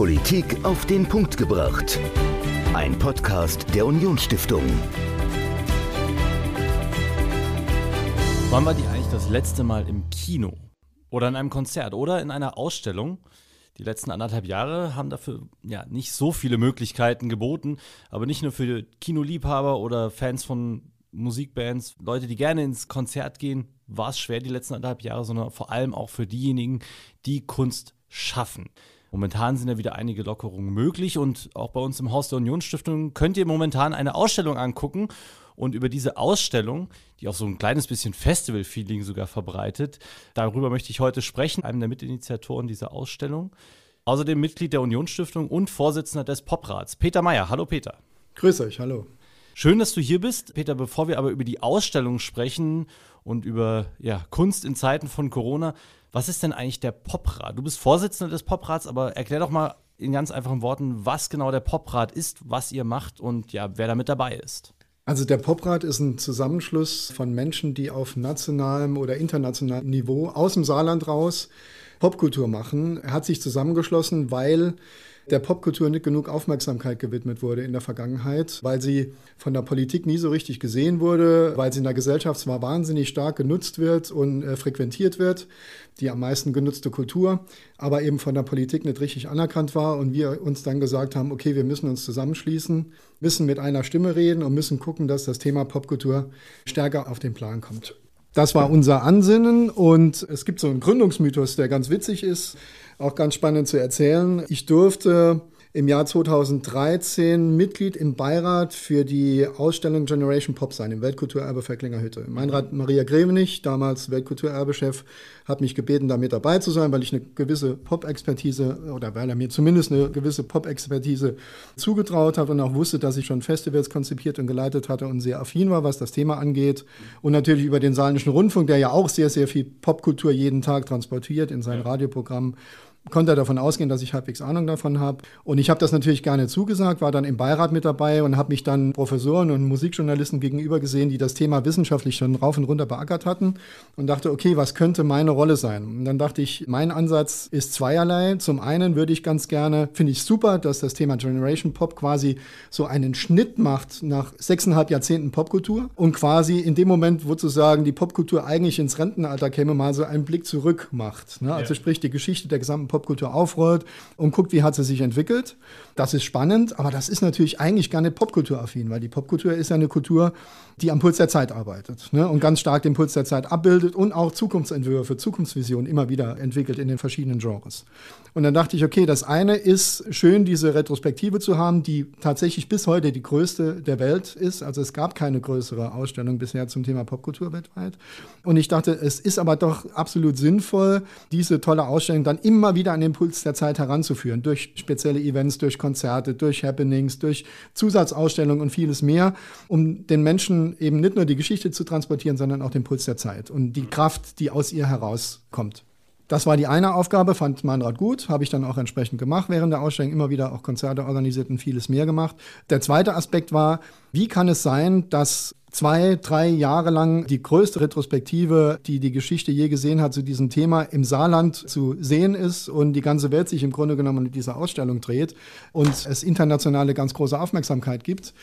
Politik auf den Punkt gebracht. Ein Podcast der Unionsstiftung. Wann war die eigentlich das letzte Mal im Kino? Oder in einem Konzert? Oder in einer Ausstellung? Die letzten anderthalb Jahre haben dafür ja nicht so viele Möglichkeiten geboten, aber nicht nur für Kinoliebhaber oder Fans von Musikbands, Leute, die gerne ins Konzert gehen, war es schwer die letzten anderthalb Jahre, sondern vor allem auch für diejenigen, die Kunst schaffen. Momentan sind ja wieder einige Lockerungen möglich und auch bei uns im Haus der Unionsstiftung könnt ihr momentan eine Ausstellung angucken. Und über diese Ausstellung, die auch so ein kleines bisschen Festival-Feeling sogar verbreitet, darüber möchte ich heute sprechen, einem der Mitinitiatoren dieser Ausstellung. Außerdem Mitglied der Unionsstiftung und Vorsitzender des Poprats, Peter Meyer. Hallo Peter. Grüß euch, hallo. Schön, dass du hier bist. Peter, bevor wir aber über die Ausstellung sprechen und über ja, Kunst in Zeiten von Corona, was ist denn eigentlich der Poprat? Du bist Vorsitzender des Poprats, aber erklär doch mal in ganz einfachen Worten, was genau der Poprat ist, was ihr macht und ja, wer da mit dabei ist. Also der Poprat ist ein Zusammenschluss von Menschen, die auf nationalem oder internationalem Niveau aus dem Saarland raus Popkultur machen. Er hat sich zusammengeschlossen, weil der Popkultur nicht genug Aufmerksamkeit gewidmet wurde in der Vergangenheit, weil sie von der Politik nie so richtig gesehen wurde, weil sie in der Gesellschaft zwar wahnsinnig stark genutzt wird und äh, frequentiert wird, die am meisten genutzte Kultur, aber eben von der Politik nicht richtig anerkannt war und wir uns dann gesagt haben, okay, wir müssen uns zusammenschließen, müssen mit einer Stimme reden und müssen gucken, dass das Thema Popkultur stärker auf den Plan kommt. Das war unser Ansinnen und es gibt so einen Gründungsmythos, der ganz witzig ist auch ganz spannend zu erzählen. Ich durfte im Jahr 2013 Mitglied im Beirat für die Ausstellung Generation Pop sein, im Weltkulturerbe Verklinger Hütte. Meinrad Maria Grevenich, damals Weltkulturerbechef, hat mich gebeten, da mit dabei zu sein, weil ich eine gewisse Pop-Expertise oder weil er mir zumindest eine gewisse Pop-Expertise zugetraut hat und auch wusste, dass ich schon Festivals konzipiert und geleitet hatte und sehr affin war, was das Thema angeht. Und natürlich über den Saarländischen Rundfunk, der ja auch sehr, sehr viel Popkultur jeden Tag transportiert in seinen Radioprogrammen konnte er davon ausgehen, dass ich halbwegs Ahnung davon habe. Und ich habe das natürlich gerne zugesagt, war dann im Beirat mit dabei und habe mich dann Professoren und Musikjournalisten gegenüber gesehen, die das Thema wissenschaftlich schon rauf und runter beackert hatten und dachte, okay, was könnte meine Rolle sein? Und dann dachte ich, mein Ansatz ist zweierlei. Zum einen würde ich ganz gerne, finde ich super, dass das Thema Generation Pop quasi so einen Schnitt macht nach sechseinhalb Jahrzehnten Popkultur und quasi in dem Moment, wo zu sagen, die Popkultur eigentlich ins Rentenalter käme, mal so einen Blick zurück macht. Ne? Also ja. sprich die Geschichte der gesamten Popkultur aufrollt und guckt, wie hat sie sich entwickelt. Das ist spannend, aber das ist natürlich eigentlich gar nicht popkulturaffin, weil die Popkultur ist ja eine Kultur, die am Puls der Zeit arbeitet ne? und ganz stark den Puls der Zeit abbildet und auch Zukunftsentwürfe, Zukunftsvisionen immer wieder entwickelt in den verschiedenen Genres. Und dann dachte ich, okay, das eine ist schön, diese Retrospektive zu haben, die tatsächlich bis heute die größte der Welt ist. Also es gab keine größere Ausstellung bisher zum Thema Popkultur weltweit. Und ich dachte, es ist aber doch absolut sinnvoll, diese tolle Ausstellung dann immer wieder an den Puls der Zeit heranzuführen, durch spezielle Events, durch Konzerte, durch Happenings, durch Zusatzausstellungen und vieles mehr, um den Menschen eben nicht nur die Geschichte zu transportieren, sondern auch den Puls der Zeit und die Kraft, die aus ihr herauskommt. Das war die eine Aufgabe, fand Meinrad gut, habe ich dann auch entsprechend gemacht während der Ausstellung, immer wieder auch Konzerte organisiert und vieles mehr gemacht. Der zweite Aspekt war, wie kann es sein, dass zwei, drei Jahre lang die größte Retrospektive, die die Geschichte je gesehen hat, zu diesem Thema im Saarland zu sehen ist und die ganze Welt sich im Grunde genommen in dieser Ausstellung dreht und es internationale ganz große Aufmerksamkeit gibt.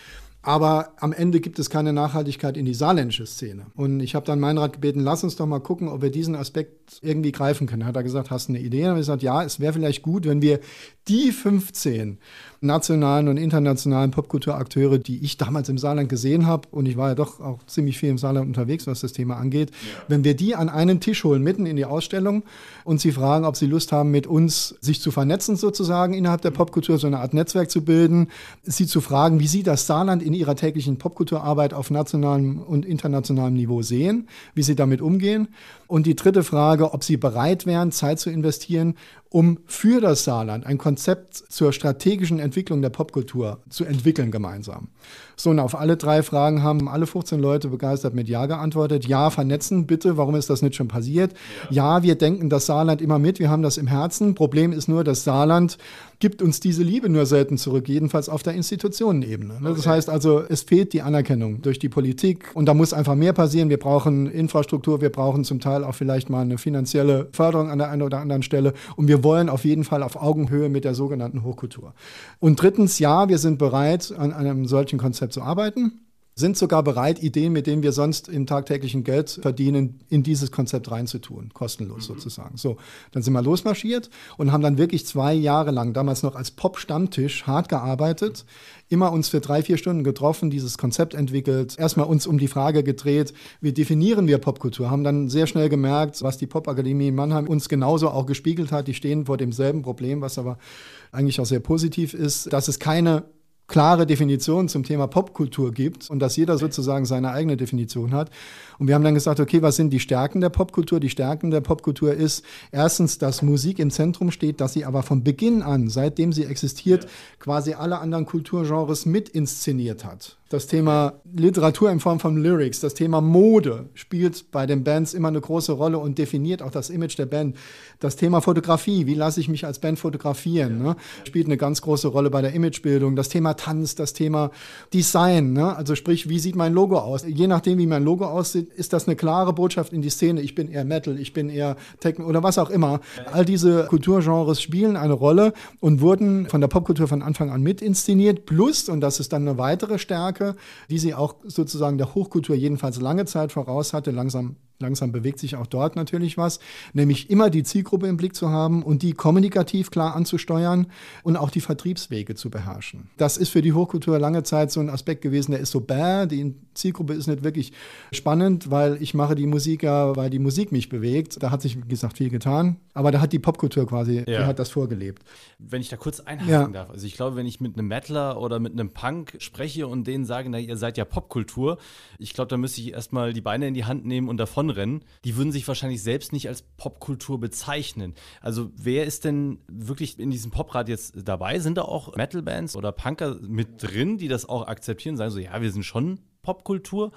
Aber am Ende gibt es keine Nachhaltigkeit in die saarländische Szene. Und ich habe dann Meinrad gebeten, lass uns doch mal gucken, ob wir diesen Aspekt irgendwie greifen können. Hat er gesagt, hast du eine Idee? Und ich gesagt, ja, es wäre vielleicht gut, wenn wir die 15 nationalen und internationalen Popkulturakteure, die ich damals im Saarland gesehen habe, und ich war ja doch auch ziemlich viel im Saarland unterwegs, was das Thema angeht, ja. wenn wir die an einen Tisch holen, mitten in die Ausstellung, und sie fragen, ob sie Lust haben, mit uns sich zu vernetzen, sozusagen innerhalb der Popkultur, so eine Art Netzwerk zu bilden, sie zu fragen, wie sie das Saarland in ihrer täglichen Popkulturarbeit auf nationalem und internationalem Niveau sehen, wie sie damit umgehen. Und die dritte Frage, ob Sie bereit wären, Zeit zu investieren, um für das Saarland ein Konzept zur strategischen Entwicklung der Popkultur zu entwickeln gemeinsam. So, und auf alle drei Fragen haben alle 15 Leute begeistert mit Ja geantwortet. Ja, vernetzen bitte. Warum ist das nicht schon passiert? Ja, ja wir denken das Saarland immer mit. Wir haben das im Herzen. Problem ist nur, das Saarland gibt uns diese Liebe nur selten zurück, jedenfalls auf der Institutionenebene. Ne? Das heißt also, es fehlt die Anerkennung durch die Politik und da muss einfach mehr passieren. Wir brauchen Infrastruktur, wir brauchen zum Teil auch vielleicht mal eine finanzielle Förderung an der einen oder anderen Stelle und wir wir wollen auf jeden Fall auf Augenhöhe mit der sogenannten Hochkultur. Und drittens, ja, wir sind bereit, an einem solchen Konzept zu arbeiten sind sogar bereit, Ideen, mit denen wir sonst im tagtäglichen Geld verdienen, in dieses Konzept reinzutun, kostenlos mhm. sozusagen. So, dann sind wir losmarschiert und haben dann wirklich zwei Jahre lang, damals noch als Pop-Stammtisch, hart gearbeitet, immer uns für drei, vier Stunden getroffen, dieses Konzept entwickelt, erstmal uns um die Frage gedreht, wie definieren wir Popkultur, haben dann sehr schnell gemerkt, was die Popakademie in Mannheim uns genauso auch gespiegelt hat, die stehen vor demselben Problem, was aber eigentlich auch sehr positiv ist, dass es keine klare Definition zum Thema Popkultur gibt und dass jeder sozusagen seine eigene Definition hat. Und wir haben dann gesagt, okay, was sind die Stärken der Popkultur? Die Stärken der Popkultur ist erstens, dass Musik im Zentrum steht, dass sie aber von Beginn an, seitdem sie existiert, quasi alle anderen Kulturgenres mit inszeniert hat. Das Thema Literatur in Form von Lyrics, das Thema Mode spielt bei den Bands immer eine große Rolle und definiert auch das Image der Band. Das Thema Fotografie, wie lasse ich mich als Band fotografieren, ne, spielt eine ganz große Rolle bei der Imagebildung. Das Thema Tanz, das Thema Design, ne, also sprich, wie sieht mein Logo aus? Je nachdem, wie mein Logo aussieht, ist das eine klare Botschaft in die Szene. Ich bin eher Metal, ich bin eher Techno oder was auch immer. All diese Kulturgenres spielen eine Rolle und wurden von der Popkultur von Anfang an mit inszeniert. Plus, und das ist dann eine weitere Stärke, Stärke, die sie auch sozusagen der Hochkultur jedenfalls lange Zeit voraus hatte. Langsam Langsam bewegt sich auch dort natürlich was, nämlich immer die Zielgruppe im Blick zu haben und die kommunikativ klar anzusteuern und auch die Vertriebswege zu beherrschen. Das ist für die Hochkultur lange Zeit so ein Aspekt gewesen, der ist so bäh, die Zielgruppe ist nicht wirklich spannend, weil ich mache die Musik ja, weil die Musik mich bewegt. Da hat sich, wie gesagt, viel getan, aber da hat die Popkultur quasi, ja. die hat das vorgelebt. Wenn ich da kurz einhaken ja. darf, also ich glaube, wenn ich mit einem Metaler oder mit einem Punk spreche und denen sage, na, ihr seid ja Popkultur, ich glaube, da müsste ich erstmal die Beine in die Hand nehmen und davon davonrennen, die würden sich wahrscheinlich selbst nicht als Popkultur bezeichnen. Also wer ist denn wirklich in diesem Poprad jetzt dabei? Sind da auch Metal-Bands oder Punker mit drin, die das auch akzeptieren, sagen so, ja, wir sind schon Popkultur?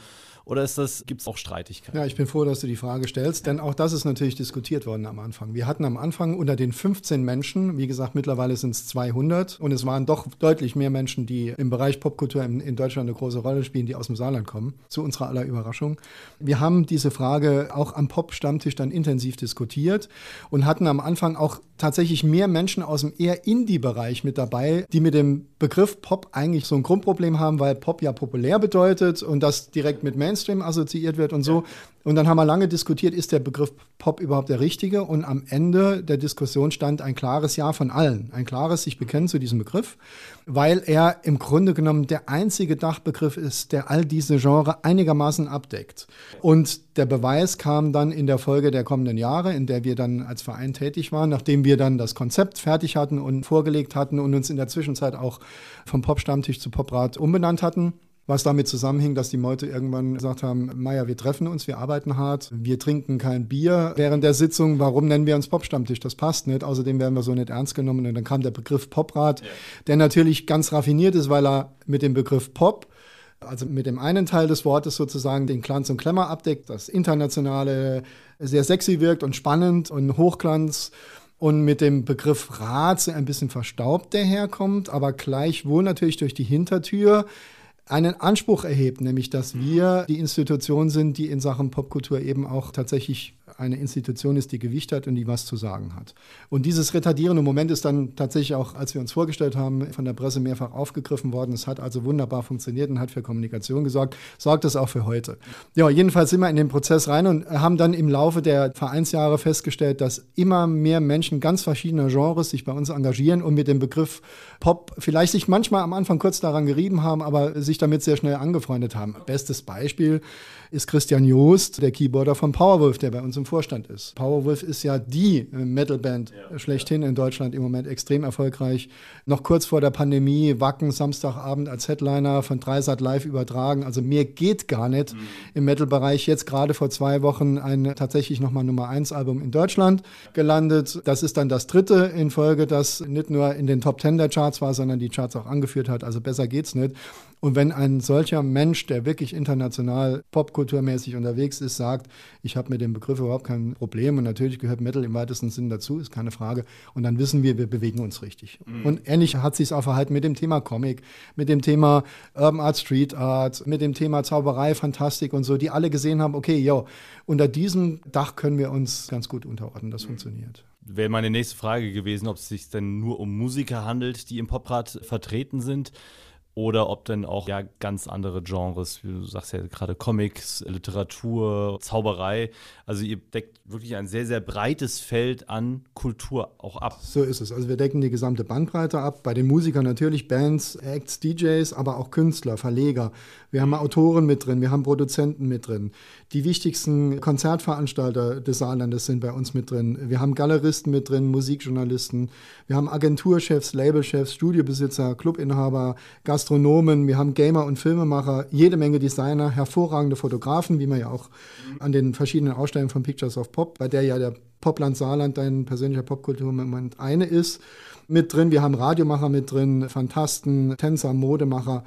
Oder gibt es auch Streitigkeiten? Ja, ich bin froh, dass du die Frage stellst, denn auch das ist natürlich diskutiert worden am Anfang. Wir hatten am Anfang unter den 15 Menschen, wie gesagt, mittlerweile sind es 200 und es waren doch deutlich mehr Menschen, die im Bereich Popkultur in, in Deutschland eine große Rolle spielen, die aus dem Saarland kommen, zu unserer aller Überraschung. Wir haben diese Frage auch am Pop-Stammtisch dann intensiv diskutiert und hatten am Anfang auch tatsächlich mehr Menschen aus dem eher Indie-Bereich mit dabei, die mit dem Begriff Pop eigentlich so ein Grundproblem haben, weil Pop ja populär bedeutet und das direkt mit Mainstream Mainstream assoziiert wird und so. Und dann haben wir lange diskutiert, ist der Begriff Pop überhaupt der richtige? Und am Ende der Diskussion stand ein klares Ja von allen. Ein klares sich bekennen zu diesem Begriff, weil er im Grunde genommen der einzige Dachbegriff ist, der all diese Genre einigermaßen abdeckt. Und der Beweis kam dann in der Folge der kommenden Jahre, in der wir dann als Verein tätig waren, nachdem wir dann das Konzept fertig hatten und vorgelegt hatten und uns in der Zwischenzeit auch vom Pop-Stammtisch zu Poprat umbenannt hatten was damit zusammenhing, dass die Leute irgendwann gesagt haben, Meier, wir treffen uns, wir arbeiten hart, wir trinken kein Bier während der Sitzung, warum nennen wir uns Popstammtisch? Das passt nicht, außerdem werden wir so nicht ernst genommen und dann kam der Begriff Poprat, ja. der natürlich ganz raffiniert ist, weil er mit dem Begriff Pop also mit dem einen Teil des Wortes sozusagen den Glanz und Klemmer abdeckt, das Internationale sehr sexy wirkt und spannend und Hochglanz und mit dem Begriff Rat ein bisschen verstaubt daherkommt, aber gleichwohl natürlich durch die Hintertür einen Anspruch erhebt, nämlich dass wir die Institution sind, die in Sachen Popkultur eben auch tatsächlich eine Institution ist, die Gewicht hat und die was zu sagen hat. Und dieses retardierende Moment ist dann tatsächlich auch, als wir uns vorgestellt haben, von der Presse mehrfach aufgegriffen worden. Es hat also wunderbar funktioniert und hat für Kommunikation gesorgt. Sorgt es auch für heute. Ja, jedenfalls sind wir in den Prozess rein und haben dann im Laufe der Vereinsjahre festgestellt, dass immer mehr Menschen ganz verschiedener Genres sich bei uns engagieren und mit dem Begriff Pop vielleicht sich manchmal am Anfang kurz daran gerieben haben, aber sich damit sehr schnell angefreundet haben. Bestes Beispiel ist Christian Joost, der Keyboarder von Powerwolf, der bei uns im Vorstand ist. Powerwolf ist ja die Metalband ja, schlechthin in Deutschland im Moment extrem erfolgreich. Noch kurz vor der Pandemie, Wacken Samstagabend als Headliner von Dreisat live übertragen. Also mehr geht gar nicht mhm. im Metal-Bereich. Jetzt gerade vor zwei Wochen ein tatsächlich nochmal Nummer 1 Album in Deutschland gelandet. Das ist dann das dritte in Folge, das nicht nur in den Top 10 der Charts war, sondern die Charts auch angeführt hat. Also besser geht's nicht. Und wenn ein solcher Mensch, der wirklich international popkulturmäßig unterwegs ist, sagt, ich habe mit dem Begriff überhaupt kein Problem und natürlich gehört Metal im weitesten Sinn dazu, ist keine Frage. Und dann wissen wir, wir bewegen uns richtig. Mhm. Und ähnlich hat sich auch verhalten mit dem Thema Comic, mit dem Thema Urban Art, Street Art, mit dem Thema Zauberei, Fantastik und so, die alle gesehen haben, okay, yo, unter diesem Dach können wir uns ganz gut unterordnen. Das mhm. funktioniert. Wäre meine nächste Frage gewesen, ob es sich denn nur um Musiker handelt, die im Poprad vertreten sind oder ob denn auch ja ganz andere Genres, wie du sagst ja gerade Comics, Literatur, Zauberei. Also ihr deckt wirklich ein sehr, sehr breites Feld an Kultur auch ab. So ist es. Also wir decken die gesamte Bandbreite ab. Bei den Musikern natürlich Bands, Acts, DJs, aber auch Künstler, Verleger. Wir haben Autoren mit drin, wir haben Produzenten mit drin. Die wichtigsten Konzertveranstalter des Saarlandes sind bei uns mit drin. Wir haben Galeristen mit drin, Musikjournalisten. Wir haben Agenturchefs, Labelchefs, Studiobesitzer, Clubinhaber, Gastronomen. Wir haben Gamer und Filmemacher, jede Menge Designer, hervorragende Fotografen, wie man ja auch an den verschiedenen Ausstellungen von Pictures of Pop, bei der ja der Popland Saarland dein persönlicher Popkulturmoment eine ist, mit drin. Wir haben Radiomacher mit drin, Fantasten, Tänzer, Modemacher.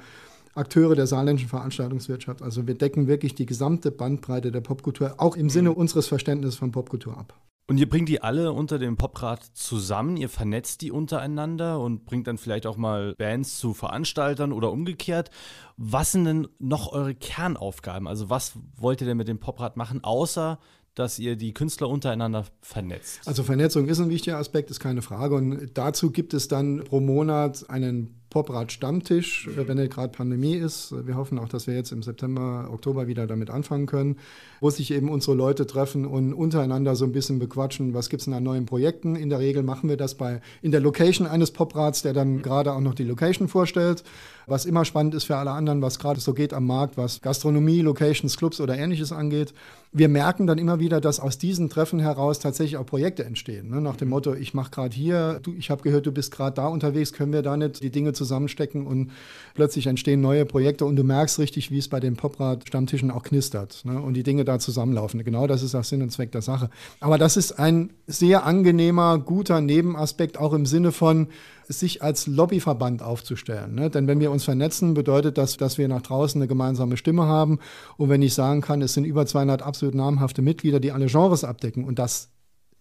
Akteure der saarländischen Veranstaltungswirtschaft. Also wir decken wirklich die gesamte Bandbreite der Popkultur, auch im Sinne unseres Verständnisses von Popkultur ab. Und ihr bringt die alle unter dem Poprad zusammen, ihr vernetzt die untereinander und bringt dann vielleicht auch mal Bands zu Veranstaltern oder umgekehrt. Was sind denn noch eure Kernaufgaben? Also was wollt ihr denn mit dem Poprad machen, außer dass ihr die Künstler untereinander vernetzt? Also Vernetzung ist ein wichtiger Aspekt, ist keine Frage. Und dazu gibt es dann pro Monat einen Poprad Stammtisch, mhm. wenn gerade Pandemie ist. Wir hoffen auch, dass wir jetzt im September, Oktober wieder damit anfangen können, wo sich eben unsere Leute treffen und untereinander so ein bisschen bequatschen, was gibt es denn an neuen Projekten. In der Regel machen wir das bei in der Location eines Poprads, der dann gerade auch noch die Location vorstellt. Was immer spannend ist für alle anderen, was gerade so geht am Markt, was Gastronomie, Locations, Clubs oder ähnliches angeht. Wir merken dann immer wieder, dass aus diesen Treffen heraus tatsächlich auch Projekte entstehen. Ne? Nach dem Motto, ich mache gerade hier, du, ich habe gehört, du bist gerade da unterwegs, können wir da nicht die Dinge zusammenstecken und plötzlich entstehen neue Projekte und du merkst richtig, wie es bei den Poprad-Stammtischen auch knistert ne? und die Dinge da zusammenlaufen. Genau das ist auch Sinn und Zweck der Sache. Aber das ist ein sehr angenehmer, guter Nebenaspekt, auch im Sinne von, sich als Lobbyverband aufzustellen. Ne? Denn wenn wir uns vernetzen, bedeutet das, dass wir nach draußen eine gemeinsame Stimme haben. Und wenn ich sagen kann, es sind über 200 absolut namhafte Mitglieder, die alle Genres abdecken und das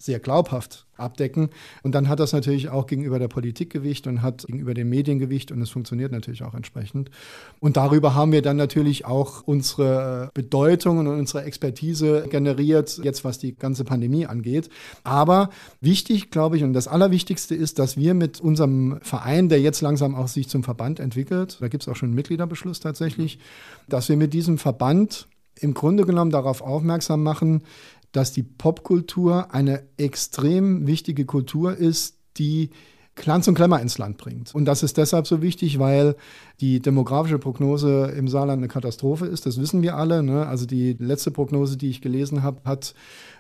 sehr glaubhaft abdecken. Und dann hat das natürlich auch gegenüber der Politik Gewicht und hat gegenüber den Medien Gewicht und es funktioniert natürlich auch entsprechend. Und darüber haben wir dann natürlich auch unsere Bedeutung und unsere Expertise generiert, jetzt was die ganze Pandemie angeht. Aber wichtig, glaube ich, und das Allerwichtigste ist, dass wir mit unserem Verein, der jetzt langsam auch sich zum Verband entwickelt, da gibt es auch schon einen Mitgliederbeschluss tatsächlich, dass wir mit diesem Verband im Grunde genommen darauf aufmerksam machen, dass die Popkultur eine extrem wichtige Kultur ist, die Glanz und Klemmer ins Land bringt. Und das ist deshalb so wichtig, weil die demografische Prognose im Saarland eine Katastrophe ist. Das wissen wir alle. Ne? Also die letzte Prognose, die ich gelesen habe, hat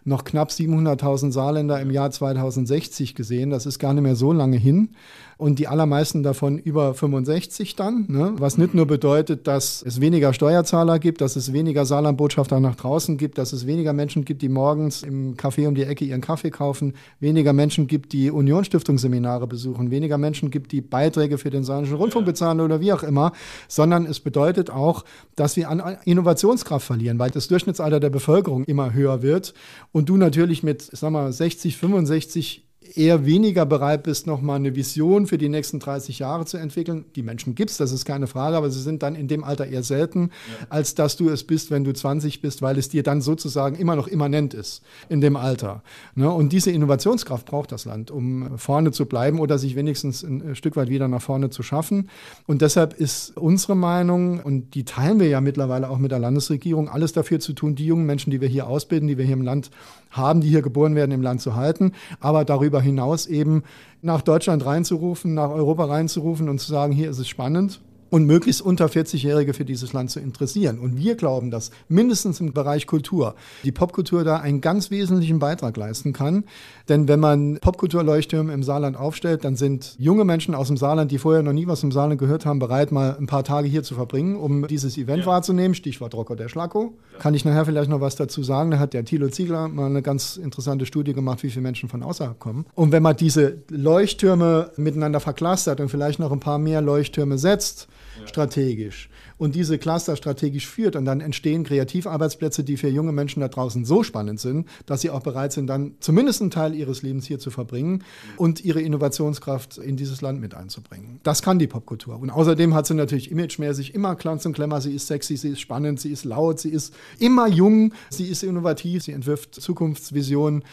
noch knapp 700.000 Saarländer im Jahr 2060 gesehen. Das ist gar nicht mehr so lange hin. Und die allermeisten davon über 65 dann, ne? was nicht nur bedeutet, dass es weniger Steuerzahler gibt, dass es weniger Saarlandbotschafter nach draußen gibt, dass es weniger Menschen gibt, die morgens im Café um die Ecke ihren Kaffee kaufen, weniger Menschen gibt, die Unionsstiftungsseminare besuchen, weniger Menschen gibt, die Beiträge für den Saarländischen Rundfunk bezahlen oder wie auch immer, sondern es bedeutet auch, dass wir an Innovationskraft verlieren, weil das Durchschnittsalter der Bevölkerung immer höher wird und du natürlich mit, sag mal, 60, 65 eher weniger bereit bist, nochmal eine Vision für die nächsten 30 Jahre zu entwickeln. Die Menschen gibt es, das ist keine Frage, aber sie sind dann in dem Alter eher selten, ja. als dass du es bist, wenn du 20 bist, weil es dir dann sozusagen immer noch immanent ist in dem Alter. Ne? Und diese Innovationskraft braucht das Land, um vorne zu bleiben oder sich wenigstens ein Stück weit wieder nach vorne zu schaffen. Und deshalb ist unsere Meinung, und die teilen wir ja mittlerweile auch mit der Landesregierung, alles dafür zu tun, die jungen Menschen, die wir hier ausbilden, die wir hier im Land haben, die hier geboren werden, im Land zu halten, aber darüber hinaus eben nach Deutschland reinzurufen, nach Europa reinzurufen und zu sagen, hier ist es spannend und möglichst unter 40-Jährige für dieses Land zu interessieren. Und wir glauben, dass mindestens im Bereich Kultur die Popkultur da einen ganz wesentlichen Beitrag leisten kann. Denn wenn man Popkulturleuchttürme im Saarland aufstellt, dann sind junge Menschen aus dem Saarland, die vorher noch nie was im Saarland gehört haben, bereit, mal ein paar Tage hier zu verbringen, um dieses Event ja. wahrzunehmen. Stichwort Rocker der Schlacko. Ja. Kann ich nachher vielleicht noch was dazu sagen. Da hat der Thilo Ziegler mal eine ganz interessante Studie gemacht, wie viele Menschen von außerhalb kommen. Und wenn man diese Leuchttürme miteinander verklustert und vielleicht noch ein paar mehr Leuchttürme setzt, strategisch und diese Cluster strategisch führt und dann entstehen Kreativarbeitsplätze, die für junge Menschen da draußen so spannend sind, dass sie auch bereit sind, dann zumindest einen Teil ihres Lebens hier zu verbringen und ihre Innovationskraft in dieses Land mit einzubringen. Das kann die Popkultur. Und außerdem hat sie natürlich imagemäßig immer Glanz und Klemmer. Sie ist sexy, sie ist spannend, sie ist laut, sie ist immer jung, sie ist innovativ, sie entwirft Zukunftsvisionen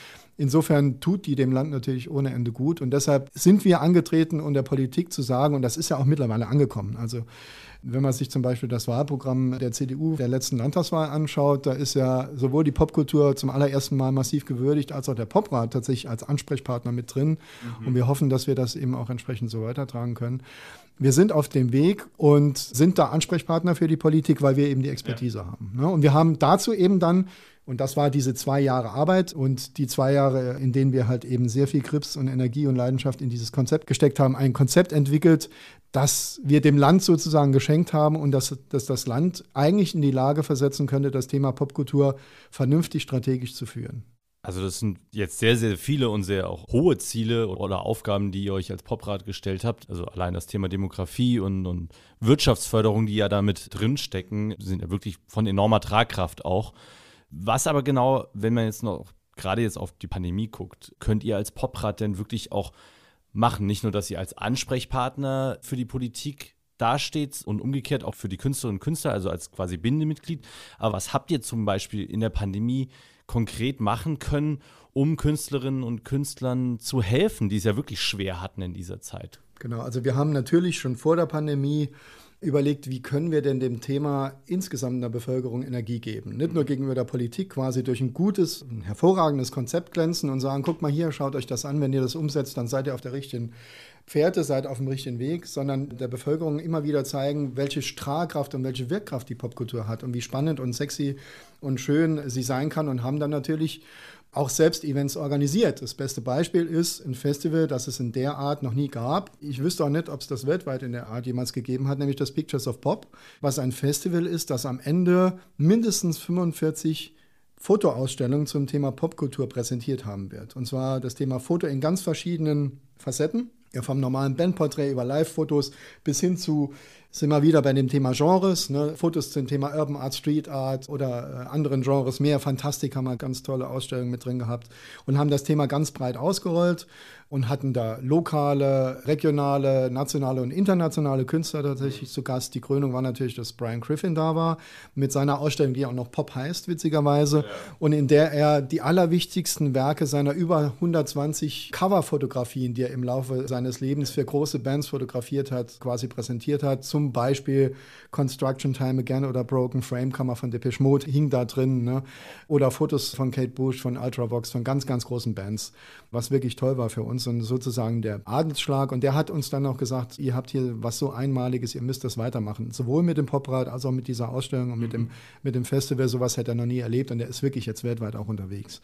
Insofern tut die dem Land natürlich ohne Ende gut. Und deshalb sind wir angetreten, um der Politik zu sagen, und das ist ja auch mittlerweile angekommen. Also wenn man sich zum Beispiel das Wahlprogramm der CDU der letzten Landtagswahl anschaut, da ist ja sowohl die Popkultur zum allerersten Mal massiv gewürdigt, als auch der Poprat tatsächlich als Ansprechpartner mit drin. Mhm. Und wir hoffen, dass wir das eben auch entsprechend so weitertragen können. Wir sind auf dem Weg und sind da Ansprechpartner für die Politik, weil wir eben die Expertise ja. haben. Ne? Und wir haben dazu eben dann und das war diese zwei Jahre Arbeit und die zwei Jahre, in denen wir halt eben sehr viel Grips und Energie und Leidenschaft in dieses Konzept gesteckt haben, ein Konzept entwickelt, das wir dem Land sozusagen geschenkt haben und das, das das Land eigentlich in die Lage versetzen könnte, das Thema Popkultur vernünftig strategisch zu führen. Also das sind jetzt sehr, sehr viele und sehr auch hohe Ziele oder Aufgaben, die ihr euch als Poprat gestellt habt. Also allein das Thema Demografie und, und Wirtschaftsförderung, die ja damit drinstecken, sind ja wirklich von enormer Tragkraft auch. Was aber genau, wenn man jetzt noch gerade jetzt auf die Pandemie guckt, könnt ihr als Poprat denn wirklich auch machen? Nicht nur, dass ihr als Ansprechpartner für die Politik dasteht und umgekehrt auch für die Künstlerinnen und Künstler, also als quasi Bindemitglied. Aber was habt ihr zum Beispiel in der Pandemie konkret machen können, um Künstlerinnen und Künstlern zu helfen, die es ja wirklich schwer hatten in dieser Zeit? Genau, also wir haben natürlich schon vor der Pandemie überlegt, wie können wir denn dem Thema insgesamt der Bevölkerung Energie geben. Nicht nur gegenüber der Politik quasi durch ein gutes, ein hervorragendes Konzept glänzen und sagen, guck mal hier, schaut euch das an, wenn ihr das umsetzt, dann seid ihr auf der richtigen Pferde, seid auf dem richtigen Weg, sondern der Bevölkerung immer wieder zeigen, welche Strahlkraft und welche Wirkkraft die Popkultur hat und wie spannend und sexy und schön sie sein kann und haben dann natürlich auch selbst Events organisiert. Das beste Beispiel ist ein Festival, das es in der Art noch nie gab. Ich wüsste auch nicht, ob es das weltweit in der Art jemals gegeben hat, nämlich das Pictures of Pop, was ein Festival ist, das am Ende mindestens 45 Fotoausstellungen zum Thema Popkultur präsentiert haben wird. Und zwar das Thema Foto in ganz verschiedenen Facetten. Ja, vom normalen Bandporträt über Live-Fotos bis hin zu sind wir wieder bei dem Thema Genres, ne? Fotos zum Thema Urban Art, Street Art oder äh, anderen Genres mehr. Fantastik haben wir ganz tolle Ausstellungen mit drin gehabt und haben das Thema ganz breit ausgerollt und hatten da lokale, regionale, nationale und internationale Künstler tatsächlich zu Gast. Die Krönung war natürlich, dass Brian Griffin da war, mit seiner Ausstellung, die auch noch Pop heißt, witzigerweise, ja. und in der er die allerwichtigsten Werke seiner über 120 Coverfotografien, die er im Laufe seines Lebens für große Bands fotografiert hat, quasi präsentiert hat. Zum Beispiel Construction Time Again oder Broken Frame Kammer von Depeche Mode hing da drin. Ne? Oder Fotos von Kate Bush, von Ultravox, von ganz, ganz großen Bands, was wirklich toll war für uns uns sozusagen der Adelsschlag. Und der hat uns dann auch gesagt, ihr habt hier was so Einmaliges, ihr müsst das weitermachen. Sowohl mit dem Poprad als auch mit dieser Ausstellung und mit, dem, mit dem Festival. Sowas hätte er noch nie erlebt und er ist wirklich jetzt weltweit auch unterwegs.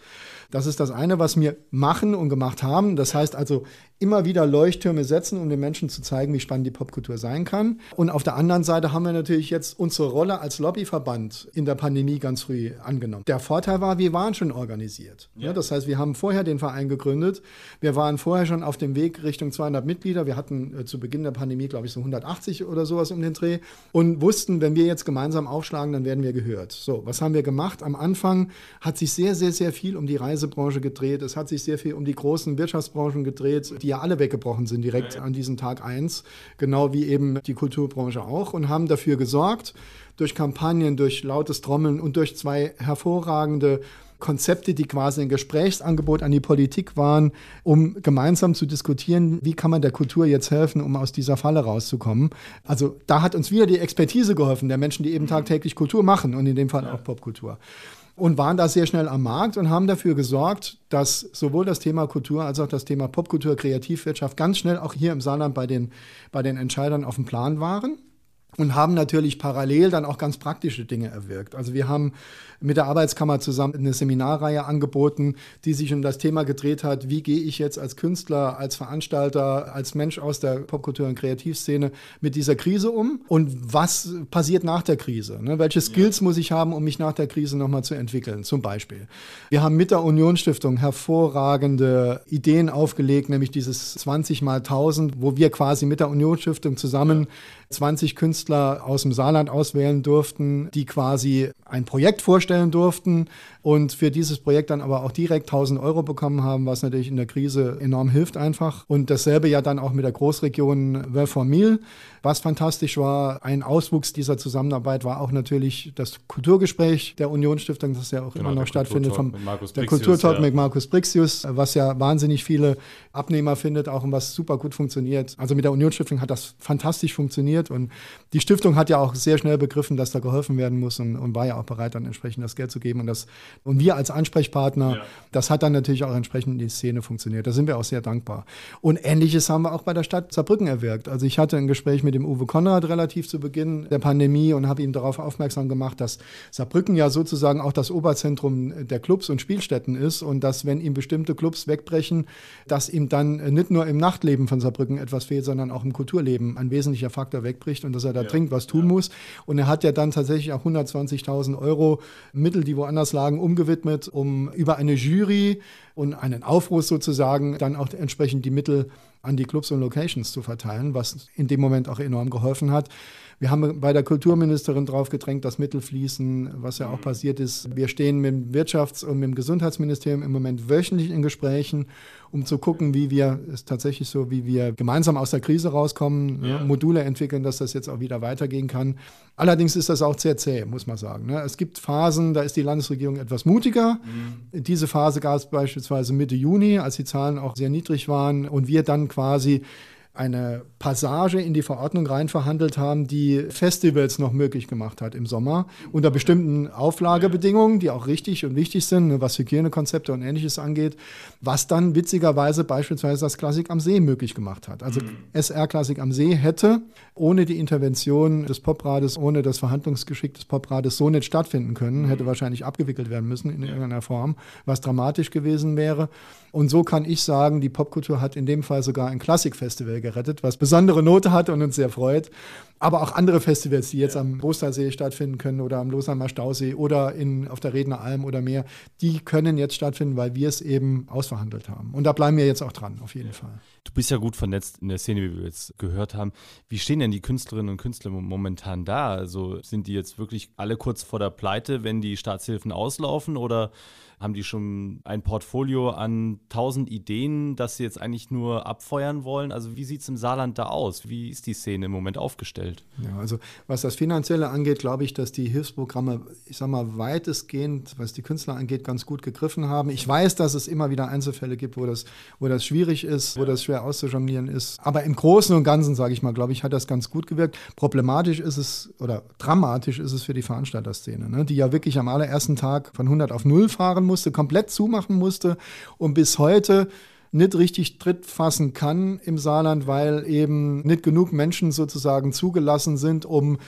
Das ist das eine, was wir machen und gemacht haben. Das heißt also immer wieder Leuchttürme setzen, um den Menschen zu zeigen, wie spannend die Popkultur sein kann. Und auf der anderen Seite haben wir natürlich jetzt unsere Rolle als Lobbyverband in der Pandemie ganz früh angenommen. Der Vorteil war, wir waren schon organisiert. Ja. das heißt, wir haben vorher den Verein gegründet. Wir waren vorher schon auf dem Weg Richtung 200 Mitglieder. Wir hatten äh, zu Beginn der Pandemie, glaube ich, so 180 oder sowas um den Dreh und wussten, wenn wir jetzt gemeinsam aufschlagen, dann werden wir gehört. So, was haben wir gemacht? Am Anfang hat sich sehr, sehr, sehr viel um die Reisebranche gedreht. Es hat sich sehr viel um die großen Wirtschaftsbranchen gedreht, die ja alle weggebrochen sind direkt an diesem Tag 1, genau wie eben die Kulturbranche auch und haben dafür gesorgt, durch Kampagnen, durch lautes Trommeln und durch zwei hervorragende Konzepte, die quasi ein Gesprächsangebot an die Politik waren, um gemeinsam zu diskutieren, wie kann man der Kultur jetzt helfen, um aus dieser Falle rauszukommen. Also da hat uns wieder die Expertise geholfen, der Menschen, die eben tagtäglich Kultur machen und in dem Fall auch Popkultur und waren da sehr schnell am Markt und haben dafür gesorgt, dass sowohl das Thema Kultur als auch das Thema Popkultur, Kreativwirtschaft ganz schnell auch hier im Saarland bei den, bei den Entscheidern auf dem Plan waren und haben natürlich parallel dann auch ganz praktische Dinge erwirkt. Also wir haben mit der Arbeitskammer zusammen eine Seminarreihe angeboten, die sich um das Thema gedreht hat, wie gehe ich jetzt als Künstler, als Veranstalter, als Mensch aus der Popkultur- und Kreativszene mit dieser Krise um und was passiert nach der Krise? Ne? Welche Skills ja. muss ich haben, um mich nach der Krise nochmal zu entwickeln, zum Beispiel. Wir haben mit der Unionsstiftung hervorragende Ideen aufgelegt, nämlich dieses 20 mal 1000, wo wir quasi mit der Unionsstiftung zusammen ja. 20 Künstler aus dem Saarland auswählen durften, die quasi ein Projekt vorstellen durften und für dieses Projekt dann aber auch direkt 1000 Euro bekommen haben, was natürlich in der Krise enorm hilft einfach. Und dasselbe ja dann auch mit der Großregion Verformil, was fantastisch war. Ein Auswuchs dieser Zusammenarbeit war auch natürlich das Kulturgespräch der Unionsstiftung, das ja auch genau, immer noch stattfindet, vom, der Kulturtalk ja. mit Markus Brixius, was ja wahnsinnig viele Abnehmer findet, auch und was super gut funktioniert. Also mit der Unionsstiftung hat das fantastisch funktioniert und die Stiftung hat ja auch sehr schnell begriffen, dass da geholfen werden muss und, und war ja auch bereit, dann entsprechend das Geld zu geben. Und, das, und wir als Ansprechpartner, ja. das hat dann natürlich auch entsprechend in die Szene funktioniert. Da sind wir auch sehr dankbar. Und ähnliches haben wir auch bei der Stadt Saarbrücken erwirkt. Also ich hatte ein Gespräch mit dem Uwe Konrad relativ zu Beginn der Pandemie und habe ihm darauf aufmerksam gemacht, dass Saarbrücken ja sozusagen auch das Oberzentrum der Clubs und Spielstätten ist und dass, wenn ihm bestimmte Clubs wegbrechen, dass ihm dann nicht nur im Nachtleben von Saarbrücken etwas fehlt, sondern auch im Kulturleben ein wesentlicher Faktor wegbricht und dass er da ja. dringend was tun ja. muss. Und er hat ja dann tatsächlich auch 120.000 Euro Mittel, die woanders lagen, umgewidmet, um über eine Jury und einen Aufruf sozusagen dann auch entsprechend die Mittel an die Clubs und Locations zu verteilen, was in dem Moment auch enorm geholfen hat. Wir haben bei der Kulturministerin drauf gedrängt, dass Mittel fließen, was ja auch mhm. passiert ist. Wir stehen mit dem Wirtschafts- und mit dem Gesundheitsministerium im Moment wöchentlich in Gesprächen, um zu gucken, wie wir, ist tatsächlich so, wie wir gemeinsam aus der Krise rauskommen, ja. Module entwickeln, dass das jetzt auch wieder weitergehen kann. Allerdings ist das auch sehr zäh, muss man sagen. Ne? Es gibt Phasen, da ist die Landesregierung etwas mutiger. Mhm. Diese Phase gab es beispielsweise Mitte Juni, als die Zahlen auch sehr niedrig waren und wir dann quasi eine Passage in die Verordnung rein verhandelt haben, die Festivals noch möglich gemacht hat im Sommer, unter bestimmten Auflagebedingungen, die auch richtig und wichtig sind, ne, was Hygienekonzepte und ähnliches angeht, was dann witzigerweise beispielsweise das Klassik am See möglich gemacht hat. Also mhm. SR Klassik am See hätte ohne die Intervention des Poprades, ohne das Verhandlungsgeschick des Poprades so nicht stattfinden können, mhm. hätte wahrscheinlich abgewickelt werden müssen in irgendeiner Form, was dramatisch gewesen wäre. Und so kann ich sagen, die Popkultur hat in dem Fall sogar ein Klassikfestival gerettet, was besondere Note hat und uns sehr freut. Aber auch andere Festivals, die jetzt am Ostersee stattfinden können oder am Losheimer Stausee oder in, auf der Redner Alm oder mehr, die können jetzt stattfinden, weil wir es eben ausverhandelt haben. Und da bleiben wir jetzt auch dran, auf jeden ja. Fall. Du bist ja gut vernetzt in der Szene, wie wir jetzt gehört haben. Wie stehen denn die Künstlerinnen und Künstler momentan da? Also sind die jetzt wirklich alle kurz vor der Pleite, wenn die Staatshilfen auslaufen oder haben die schon ein Portfolio an tausend Ideen, das sie jetzt eigentlich nur abfeuern wollen? Also wie sieht es im Saarland da aus? Wie ist die Szene im Moment aufgestellt? Ja, also was das Finanzielle angeht, glaube ich, dass die Hilfsprogramme, ich sage mal, weitestgehend, was die Künstler angeht, ganz gut gegriffen haben. Ich weiß, dass es immer wieder Einzelfälle gibt, wo das, wo das schwierig ist, wo das schwer auszujonglieren ist. Aber im Großen und Ganzen, sage ich mal, glaube ich, hat das ganz gut gewirkt. Problematisch ist es oder dramatisch ist es für die Veranstalterszene, ne? die ja wirklich am allerersten Tag von 100 auf 0 fahren musste, komplett zumachen musste und bis heute nicht richtig Tritt fassen kann im Saarland, weil eben nicht genug Menschen sozusagen zugelassen sind, um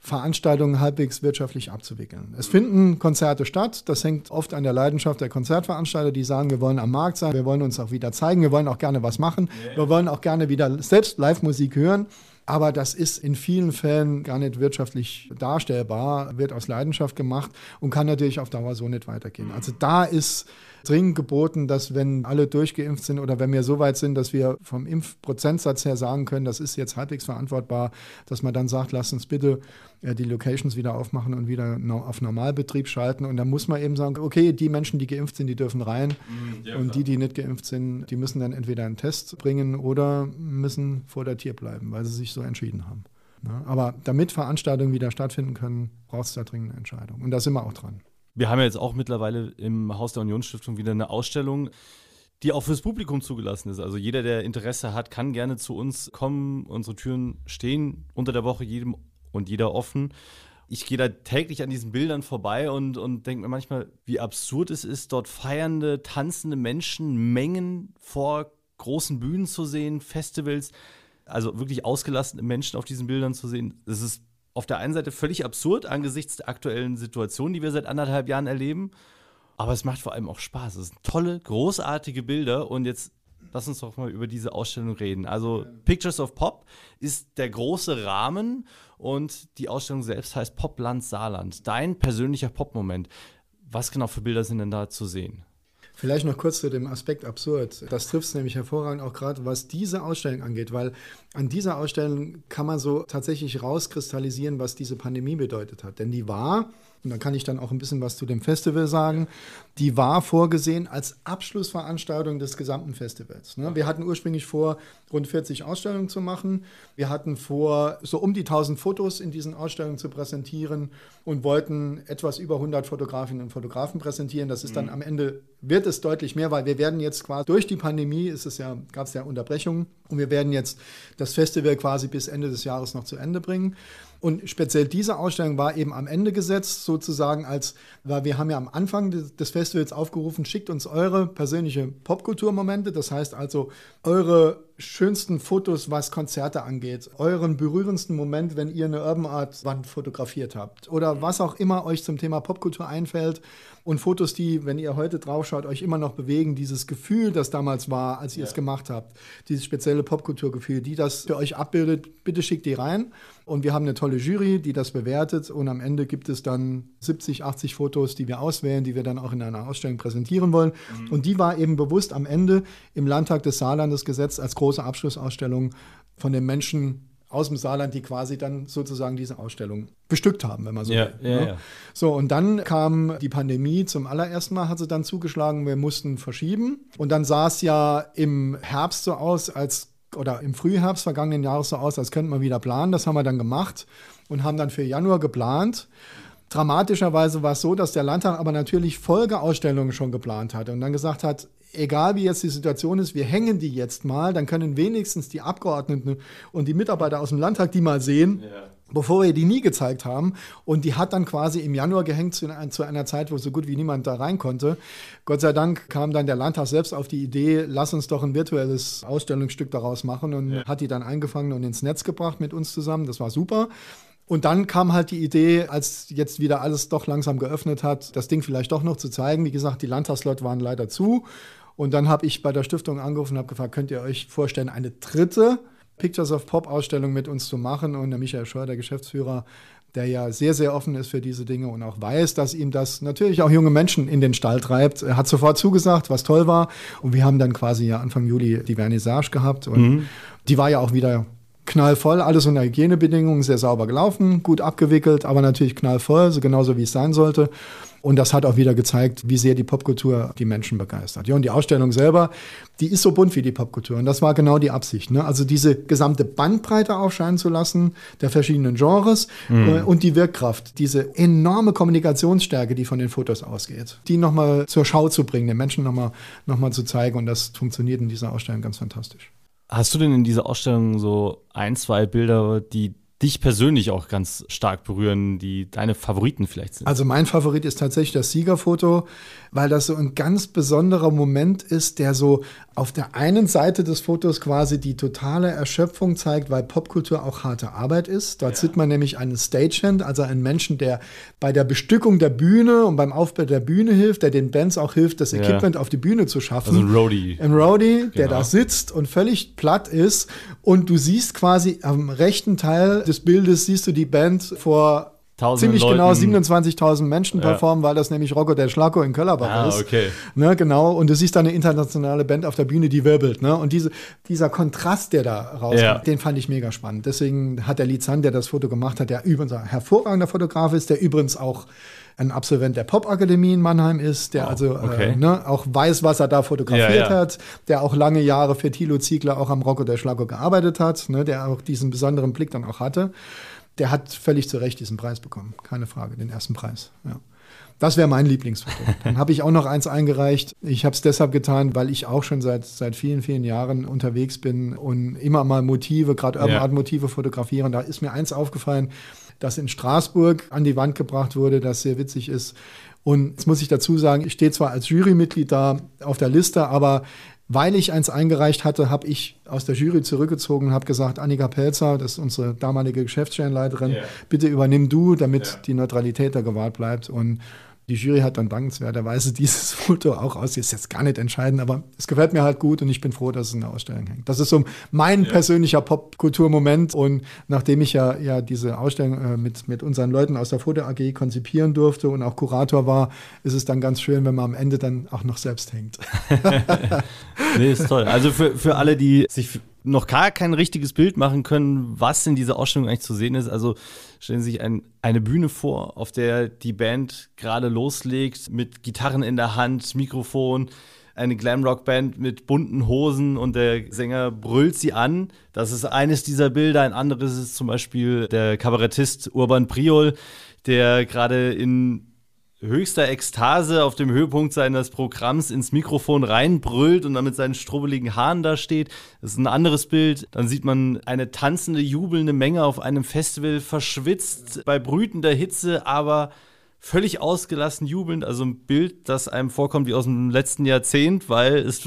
Veranstaltungen halbwegs wirtschaftlich abzuwickeln. Es finden Konzerte statt. Das hängt oft an der Leidenschaft der Konzertveranstalter, die sagen, wir wollen am Markt sein, wir wollen uns auch wieder zeigen, wir wollen auch gerne was machen, wir wollen auch gerne wieder selbst Live-Musik hören. Aber das ist in vielen Fällen gar nicht wirtschaftlich darstellbar, wird aus Leidenschaft gemacht und kann natürlich auf Dauer so nicht weitergehen. Also da ist dringend geboten, dass wenn alle durchgeimpft sind oder wenn wir so weit sind, dass wir vom Impfprozentsatz her sagen können, das ist jetzt halbwegs verantwortbar, dass man dann sagt, lasst uns bitte äh, die Locations wieder aufmachen und wieder auf Normalbetrieb schalten. Und dann muss man eben sagen, okay, die Menschen, die geimpft sind, die dürfen rein. Mhm, ja, und die, die nicht geimpft sind, die müssen dann entweder einen Test bringen oder müssen vor der Tür bleiben, weil sie sich so entschieden haben. Ne? Aber damit Veranstaltungen wieder stattfinden können, braucht es da dringend eine Entscheidung. Und da sind wir auch dran. Wir haben ja jetzt auch mittlerweile im Haus der Unionsstiftung wieder eine Ausstellung, die auch fürs Publikum zugelassen ist. Also jeder, der Interesse hat, kann gerne zu uns kommen. Unsere Türen stehen unter der Woche jedem und jeder offen. Ich gehe da täglich an diesen Bildern vorbei und, und denke mir manchmal, wie absurd es ist, dort feiernde, tanzende Menschen, Mengen vor großen Bühnen zu sehen, Festivals, also wirklich ausgelassene Menschen auf diesen Bildern zu sehen. Es ist auf der einen Seite völlig absurd angesichts der aktuellen Situation, die wir seit anderthalb Jahren erleben. Aber es macht vor allem auch Spaß. Es sind tolle, großartige Bilder. Und jetzt lass uns doch mal über diese Ausstellung reden. Also Pictures of Pop ist der große Rahmen und die Ausstellung selbst heißt Popland Saarland. Dein persönlicher Pop-Moment. Was genau für Bilder sind denn da zu sehen? Vielleicht noch kurz zu dem Aspekt absurd. Das trifft es nämlich hervorragend auch gerade, was diese Ausstellung angeht, weil an dieser Ausstellung kann man so tatsächlich rauskristallisieren, was diese Pandemie bedeutet hat. Denn die war, und da kann ich dann auch ein bisschen was zu dem Festival sagen, die war vorgesehen als Abschlussveranstaltung des gesamten Festivals. Ne? Wir hatten ursprünglich vor, rund 40 Ausstellungen zu machen. Wir hatten vor, so um die 1000 Fotos in diesen Ausstellungen zu präsentieren und wollten etwas über 100 Fotografinnen und Fotografen präsentieren. Das ist dann mhm. am Ende, wird es deutlich mehr, weil wir werden jetzt quasi durch die Pandemie, ist es ja, gab es ja Unterbrechungen und wir werden jetzt das Festival quasi bis Ende des Jahres noch zu Ende bringen. Und speziell diese Ausstellung war eben am Ende gesetzt, sozusagen als, weil wir haben ja am Anfang des, Festivals aufgerufen, schickt uns eure persönliche Popkulturmomente, das heißt also eure schönsten Fotos, was Konzerte angeht, euren berührendsten Moment, wenn ihr eine Urban Art Wand fotografiert habt. Oder was auch immer euch zum Thema Popkultur einfällt. Und Fotos, die, wenn ihr heute draufschaut, euch immer noch bewegen, dieses Gefühl, das damals war, als ihr ja. es gemacht habt, dieses spezielle Popkulturgefühl, die das für euch abbildet, bitte schickt die rein. Und wir haben eine tolle Jury, die das bewertet. Und am Ende gibt es dann 70, 80 Fotos, die wir auswählen, die wir dann auch in einer Ausstellung präsentieren wollen. Mhm. und die war eben bewusst am Ende im Landtag des Saarlandes gesetzt als große Abschlussausstellung von den Menschen aus dem Saarland, die quasi dann sozusagen diese Ausstellung bestückt haben, wenn man so ja, will. Ja, ne? ja. So, und dann kam die Pandemie zum allerersten Mal, hat sie dann zugeschlagen, wir mussten verschieben. Und dann sah es ja im Herbst so aus, als oder im Frühherbst vergangenen Jahres so aus, als könnten wir wieder planen. Das haben wir dann gemacht und haben dann für Januar geplant. Dramatischerweise war es so, dass der Landtag aber natürlich Folgeausstellungen schon geplant hatte und dann gesagt hat, egal wie jetzt die Situation ist, wir hängen die jetzt mal, dann können wenigstens die Abgeordneten und die Mitarbeiter aus dem Landtag die mal sehen. Ja. Bevor wir die nie gezeigt haben. Und die hat dann quasi im Januar gehängt zu, zu einer Zeit, wo so gut wie niemand da rein konnte. Gott sei Dank kam dann der Landtag selbst auf die Idee, lass uns doch ein virtuelles Ausstellungsstück daraus machen und ja. hat die dann eingefangen und ins Netz gebracht mit uns zusammen. Das war super. Und dann kam halt die Idee, als jetzt wieder alles doch langsam geöffnet hat, das Ding vielleicht doch noch zu zeigen. Wie gesagt, die Landtagsleute waren leider zu. Und dann habe ich bei der Stiftung angerufen und habe gefragt, könnt ihr euch vorstellen, eine dritte Pictures of Pop Ausstellung mit uns zu machen? Und der Michael Scheuer, der Geschäftsführer, der ja sehr, sehr offen ist für diese Dinge und auch weiß, dass ihm das natürlich auch junge Menschen in den Stall treibt. Er hat sofort zugesagt, was toll war. Und wir haben dann quasi ja Anfang Juli die Vernissage gehabt. Und mhm. die war ja auch wieder knallvoll, alles unter Hygienebedingungen, sehr sauber gelaufen, gut abgewickelt, aber natürlich knallvoll, so genauso wie es sein sollte. Und das hat auch wieder gezeigt, wie sehr die Popkultur die Menschen begeistert. Ja, und die Ausstellung selber, die ist so bunt wie die Popkultur. Und das war genau die Absicht. Ne? Also diese gesamte Bandbreite aufscheinen zu lassen der verschiedenen Genres mhm. äh, und die Wirkkraft, diese enorme Kommunikationsstärke, die von den Fotos ausgeht, die nochmal zur Schau zu bringen, den Menschen nochmal noch mal zu zeigen. Und das funktioniert in dieser Ausstellung ganz fantastisch. Hast du denn in dieser Ausstellung so ein, zwei Bilder, die dich persönlich auch ganz stark berühren, die deine Favoriten vielleicht sind? Also mein Favorit ist tatsächlich das Siegerfoto, weil das so ein ganz besonderer Moment ist, der so auf der einen Seite des Fotos quasi die totale Erschöpfung zeigt, weil Popkultur auch harte Arbeit ist. Dort ja. sieht man nämlich einen Stagehand, also einen Menschen, der bei der Bestückung der Bühne und beim Aufbau der Bühne hilft, der den Bands auch hilft, das Equipment ja. auf die Bühne zu schaffen. Also ein Roadie. Ein Roadie, genau. der da sitzt und völlig platt ist und du siehst quasi am rechten Teil des Bildes siehst du die Band vor ziemlich genau Leuten. genau 27.000 Menschen ja. performen, weil das nämlich Rocco del Schlacco in Köllerbach ah, ist. Okay. Ne, genau. Und du siehst da eine internationale Band auf der Bühne, die wirbelt. Ne? Und diese, dieser Kontrast, der da rauskommt, ja. den fand ich mega spannend. Deswegen hat der Lizan, der das Foto gemacht hat, der übrigens ein hervorragender Fotograf ist, der übrigens auch ein Absolvent der Popakademie in Mannheim ist, der oh, also äh, okay. äh, ne, auch weiß, was er da fotografiert ja, ja. hat, der auch lange Jahre für Thilo Ziegler auch am Rocco der Schlago gearbeitet hat, ne, der auch diesen besonderen Blick dann auch hatte. Der hat völlig zu Recht diesen Preis bekommen, keine Frage, den ersten Preis. Ja. Das wäre mein Lieblingsfoto. Dann habe ich auch noch eins eingereicht. Ich habe es deshalb getan, weil ich auch schon seit, seit vielen, vielen Jahren unterwegs bin und immer mal Motive, gerade Urban Art Motive fotografieren. Da ist mir eins aufgefallen, das in Straßburg an die Wand gebracht wurde, das sehr witzig ist. Und jetzt muss ich dazu sagen, ich stehe zwar als Jurymitglied da auf der Liste, aber weil ich eins eingereicht hatte, habe ich aus der Jury zurückgezogen und habe gesagt, Annika Pelzer, das ist unsere damalige Geschäftsstellenleiterin, yeah. bitte übernimm du, damit yeah. die Neutralität da gewahrt bleibt. Und Die Jury hat dann dankenswerterweise dieses Foto auch aus. Ist jetzt gar nicht entscheidend, aber es gefällt mir halt gut und ich bin froh, dass es in der Ausstellung hängt. Das ist so mein ja. persönlicher Popkulturmoment. Und nachdem ich ja, ja diese Ausstellung äh, mit, mit unseren Leuten aus der Foto AG konzipieren durfte und auch Kurator war, ist es dann ganz schön, wenn man am Ende dann auch noch selbst hängt. nee, ist toll. Also für, für alle, die sich noch gar kein richtiges Bild machen können, was in dieser Ausstellung eigentlich zu sehen ist. Also stellen Sie sich ein, eine Bühne vor, auf der die Band gerade loslegt, mit Gitarren in der Hand, Mikrofon, eine Glamrock-Band mit bunten Hosen und der Sänger brüllt sie an. Das ist eines dieser Bilder. Ein anderes ist zum Beispiel der Kabarettist Urban Priol, der gerade in höchster Ekstase auf dem Höhepunkt seines Programms ins Mikrofon reinbrüllt und dann mit seinen strubbeligen Haaren da steht. Das ist ein anderes Bild. Dann sieht man eine tanzende, jubelnde Menge auf einem Festival, verschwitzt bei brütender Hitze, aber völlig ausgelassen jubelnd. Also ein Bild, das einem vorkommt wie aus dem letzten Jahrzehnt, weil es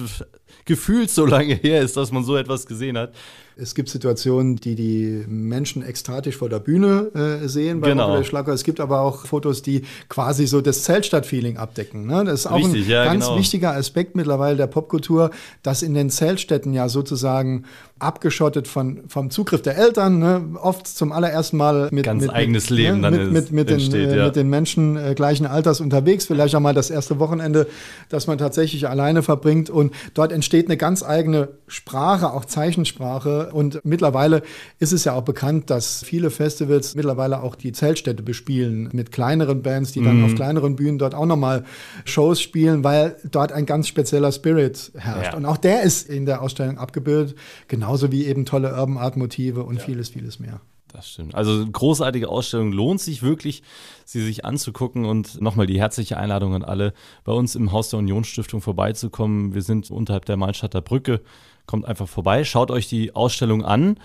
gefühlt so lange her ist, dass man so etwas gesehen hat. Es gibt Situationen, die die Menschen ekstatisch vor der Bühne äh, sehen bei genau. Schlager. Es gibt aber auch Fotos, die quasi so das Zeltstadt-Feeling abdecken. Ne? Das ist auch Richtig, ein ja, ganz genau. wichtiger Aspekt mittlerweile der Popkultur, dass in den Zeltstädten ja sozusagen abgeschottet von, vom Zugriff der Eltern, ne? oft zum allerersten Mal mit, Ganz mit, eigenes mit, Leben ne? mit, mit, mit, entsteht, den, äh, ja. mit den Menschen äh, gleichen Alters unterwegs, vielleicht auch mal das erste Wochenende, das man tatsächlich alleine verbringt und dort entsteht eine ganz eigene Sprache, auch Zeichensprache und mittlerweile ist es ja auch bekannt, dass viele Festivals mittlerweile auch die Zeltstädte bespielen mit kleineren Bands, die dann mhm. auf kleineren Bühnen dort auch nochmal Shows spielen, weil dort ein ganz spezieller Spirit herrscht. Ja. Und auch der ist in der Ausstellung abgebildet, genauso wie eben tolle Urban Art Motive und ja. vieles, vieles mehr. Das stimmt. Also großartige Ausstellung. Lohnt sich wirklich, sie sich anzugucken. Und nochmal die herzliche Einladung an alle, bei uns im Haus der Unionsstiftung vorbeizukommen. Wir sind unterhalb der Malstadter Brücke kommt einfach vorbei, schaut euch die Ausstellung an.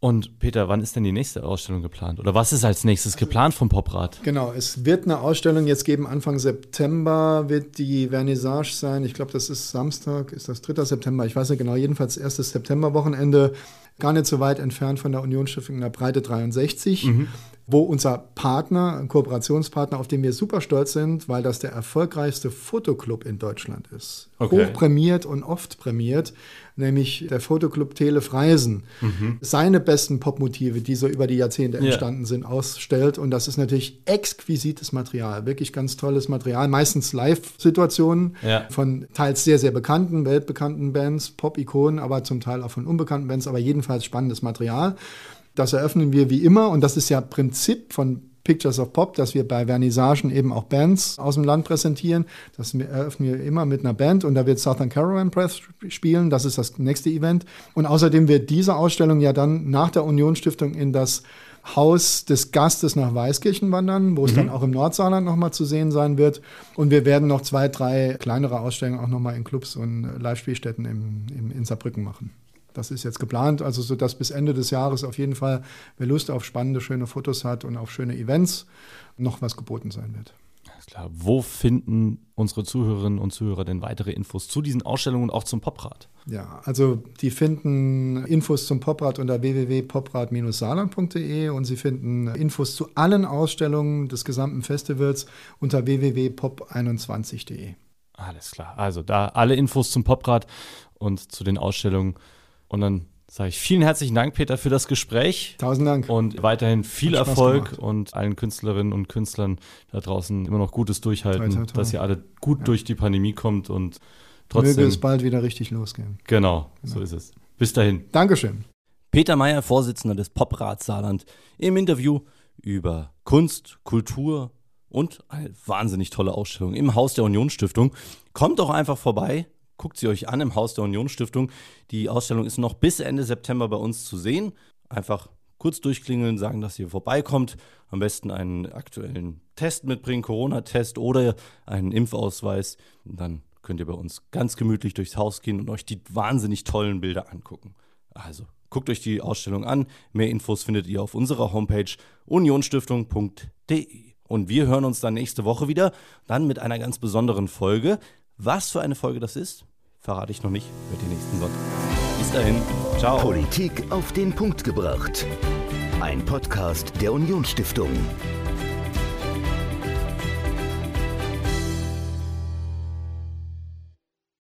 Und Peter, wann ist denn die nächste Ausstellung geplant? Oder was ist als nächstes geplant vom Poprad? Genau, es wird eine Ausstellung jetzt geben. Anfang September wird die Vernissage sein. Ich glaube, das ist Samstag, ist das 3. September? Ich weiß nicht genau. Jedenfalls erstes Septemberwochenende. Gar nicht so weit entfernt von der Unionsstiftung in der Breite 63. Mhm wo unser Partner, ein Kooperationspartner, auf den wir super stolz sind, weil das der erfolgreichste Fotoclub in Deutschland ist. Okay. Hochprämiert und oft prämiert, nämlich der Fotoclub Tele Freisen. Mhm. Seine besten Popmotive, die so über die Jahrzehnte entstanden sind, ausstellt. Und das ist natürlich exquisites Material, wirklich ganz tolles Material. Meistens Live-Situationen ja. von teils sehr, sehr bekannten, weltbekannten Bands, Pop-Ikonen, aber zum Teil auch von unbekannten Bands, aber jedenfalls spannendes Material. Das eröffnen wir wie immer und das ist ja Prinzip von Pictures of Pop, dass wir bei Vernissagen eben auch Bands aus dem Land präsentieren. Das eröffnen wir immer mit einer Band und da wird Southern Caravan Press spielen. Das ist das nächste Event. Und außerdem wird diese Ausstellung ja dann nach der Unionsstiftung in das Haus des Gastes nach Weißkirchen wandern, wo es mhm. dann auch im Nordsaarland nochmal zu sehen sein wird. Und wir werden noch zwei, drei kleinere Ausstellungen auch nochmal in Clubs und Live-Spielstätten im, im, in Saarbrücken machen. Das ist jetzt geplant, also so dass bis Ende des Jahres auf jeden Fall, wer Lust auf spannende, schöne Fotos hat und auf schöne Events, noch was geboten sein wird. Alles klar. Wo finden unsere Zuhörerinnen und Zuhörer denn weitere Infos zu diesen Ausstellungen und auch zum Poprad? Ja, also die finden Infos zum Poprad unter www.poprad-saarland.de und sie finden Infos zu allen Ausstellungen des gesamten Festivals unter www.pop21.de. Alles klar. Also da alle Infos zum Poprad und zu den Ausstellungen und dann sage ich vielen herzlichen Dank, Peter, für das Gespräch. Tausend Dank. Und weiterhin viel Erfolg gemacht. und allen Künstlerinnen und Künstlern da draußen immer noch gutes Durchhalten, toi, toi, toi. dass ihr alle gut ja. durch die Pandemie kommt und trotzdem. Möge es bald wieder richtig losgehen. Genau, genau. so ist es. Bis dahin. Dankeschön. Peter Meyer, Vorsitzender des Poprats Saarland, im Interview über Kunst, Kultur und eine wahnsinnig tolle Ausstellung im Haus der Unionsstiftung. Kommt doch einfach vorbei guckt sie euch an im Haus der Union Stiftung. Die Ausstellung ist noch bis Ende September bei uns zu sehen. Einfach kurz durchklingeln, sagen, dass ihr vorbeikommt. Am besten einen aktuellen Test mitbringen, Corona-Test oder einen Impfausweis. Und dann könnt ihr bei uns ganz gemütlich durchs Haus gehen und euch die wahnsinnig tollen Bilder angucken. Also guckt euch die Ausstellung an. Mehr Infos findet ihr auf unserer Homepage unionstiftung.de. Und wir hören uns dann nächste Woche wieder, dann mit einer ganz besonderen Folge. Was für eine Folge das ist, verrate ich noch nicht. Hört ihr nächsten Sonntag. Bis dahin. Ciao. Politik auf den Punkt gebracht. Ein Podcast der Unionsstiftung.